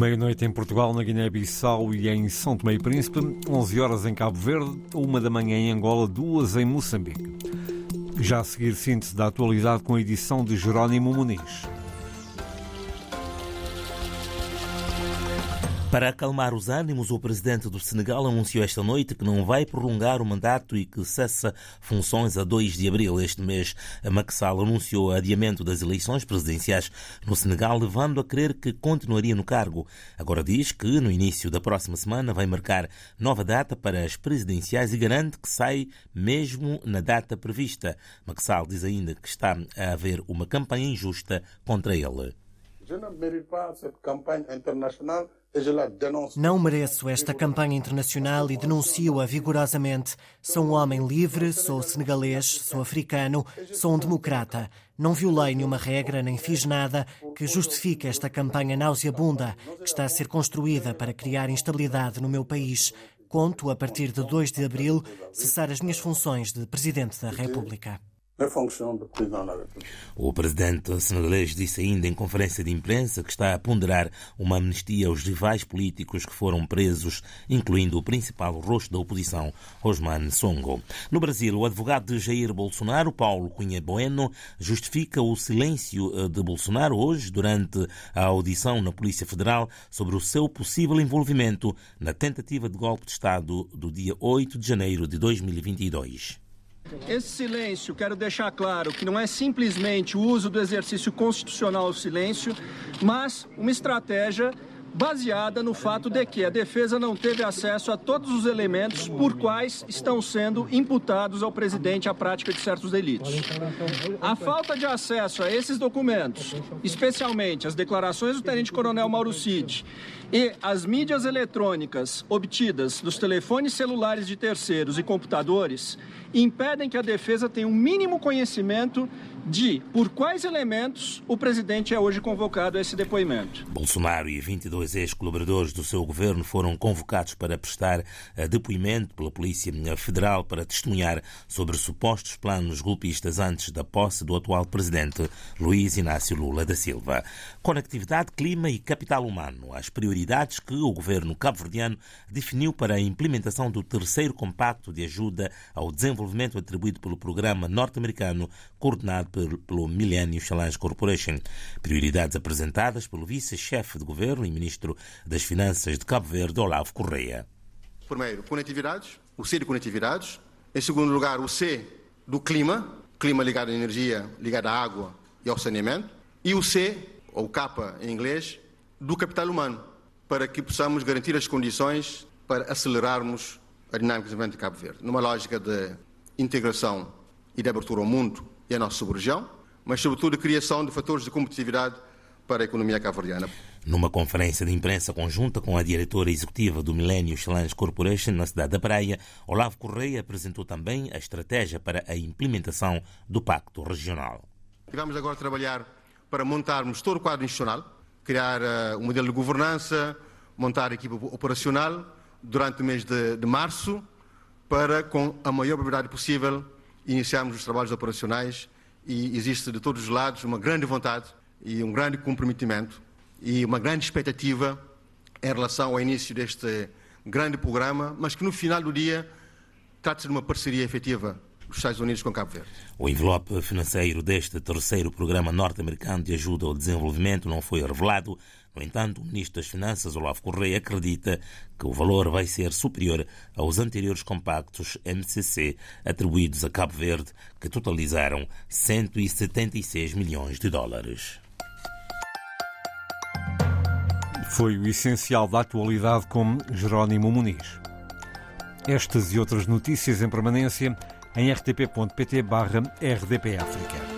Meia-noite em Portugal, na Guiné-Bissau e em São Tomé e Príncipe, 11 horas em Cabo Verde, uma da manhã em Angola, duas em Moçambique. Já a seguir, síntese da atualidade com a edição de Jerónimo Muniz. Para acalmar os ânimos, o presidente do Senegal anunciou esta noite que não vai prolongar o mandato e que cessa funções a 2 de abril. Este mês, Macky Sall anunciou adiamento das eleições presidenciais no Senegal, levando a crer que continuaria no cargo. Agora diz que, no início da próxima semana, vai marcar nova data para as presidenciais e garante que sai mesmo na data prevista. Sall diz ainda que está a haver uma campanha injusta contra ele. Je ne mérite pas cette campagne internationale não mereço esta campanha internacional e denuncio-a vigorosamente. Sou um homem livre, sou senegalês, sou africano, sou um democrata. Não violei nenhuma regra nem fiz nada que justifique esta campanha nauseabunda que está a ser construída para criar instabilidade no meu país. Conto, a partir de 2 de abril, cessar as minhas funções de Presidente da República. O presidente senegalês disse ainda em conferência de imprensa que está a ponderar uma amnistia aos rivais políticos que foram presos, incluindo o principal rosto da oposição, Osman Songo. No Brasil, o advogado de Jair Bolsonaro, Paulo Cunha Bueno, justifica o silêncio eh, de Bolsonaro hoje durante a audição na Polícia Federal sobre o seu possível envolvimento na tentativa de golpe de Estado do dia 8 de janeiro de 2022. Esse silêncio, quero deixar claro que não é simplesmente o uso do exercício constitucional ao silêncio, mas uma estratégia baseada no fato de que a defesa não teve acesso a todos os elementos por quais estão sendo imputados ao presidente a prática de certos delitos. A falta de acesso a esses documentos, especialmente as declarações do tenente-coronel Mauro Cid e as mídias eletrônicas obtidas dos telefones celulares de terceiros e computadores, impedem que a defesa tenha um mínimo conhecimento de por quais elementos o presidente é hoje convocado a esse depoimento. Bolsonaro e 22 ex-colaboradores do seu governo foram convocados para prestar eh, depoimento pela Polícia Federal para testemunhar sobre supostos planos golpistas antes da posse do atual presidente Luiz Inácio Lula da Silva. Conectividade, clima e capital humano, as prioridades que o governo cabo-verdiano definiu para a implementação do terceiro compacto de ajuda ao desenvolvimento atribuído pelo programa norte-americano coordenado pelo Millennium Challenge Corporation. Prioridades apresentadas pelo vice-chefe de governo e ministro das Finanças de Cabo Verde, Olavo Correia. Primeiro, conectividades, o C de conectividades. Em segundo lugar, o C do clima, clima ligado à energia, ligado à água e ao saneamento. E o C, ou K em inglês, do capital humano, para que possamos garantir as condições para acelerarmos a dinâmica de desenvolvimento de Cabo Verde, numa lógica de integração e de abertura ao mundo e à nossa sub-região, mas sobretudo a criação de fatores de competitividade para a economia cabo-verdiana. Numa conferência de imprensa conjunta com a diretora executiva do Millennium Challenge Corporation na cidade da Praia, Olavo Correia apresentou também a estratégia para a implementação do Pacto Regional. Vamos agora trabalhar para montarmos todo o quadro institucional, criar uh, um modelo de governança, montar a equipa operacional durante o mês de, de março, para, com a maior brevidade possível, iniciarmos os trabalhos operacionais e existe de todos os lados uma grande vontade e um grande comprometimento e uma grande expectativa em relação ao início deste grande programa, mas que no final do dia trata-se de uma parceria efetiva dos Estados Unidos com Cabo Verde. O envelope financeiro deste terceiro programa norte-americano de ajuda ao desenvolvimento não foi revelado, no entanto, o ministro das Finanças, Olavo Correia, acredita que o valor vai ser superior aos anteriores compactos MCC atribuídos a Cabo Verde, que totalizaram 176 milhões de dólares. Foi o essencial da atualidade com Jerónimo Muniz. Estas e outras notícias em permanência em rtp.pt/rdpafrica.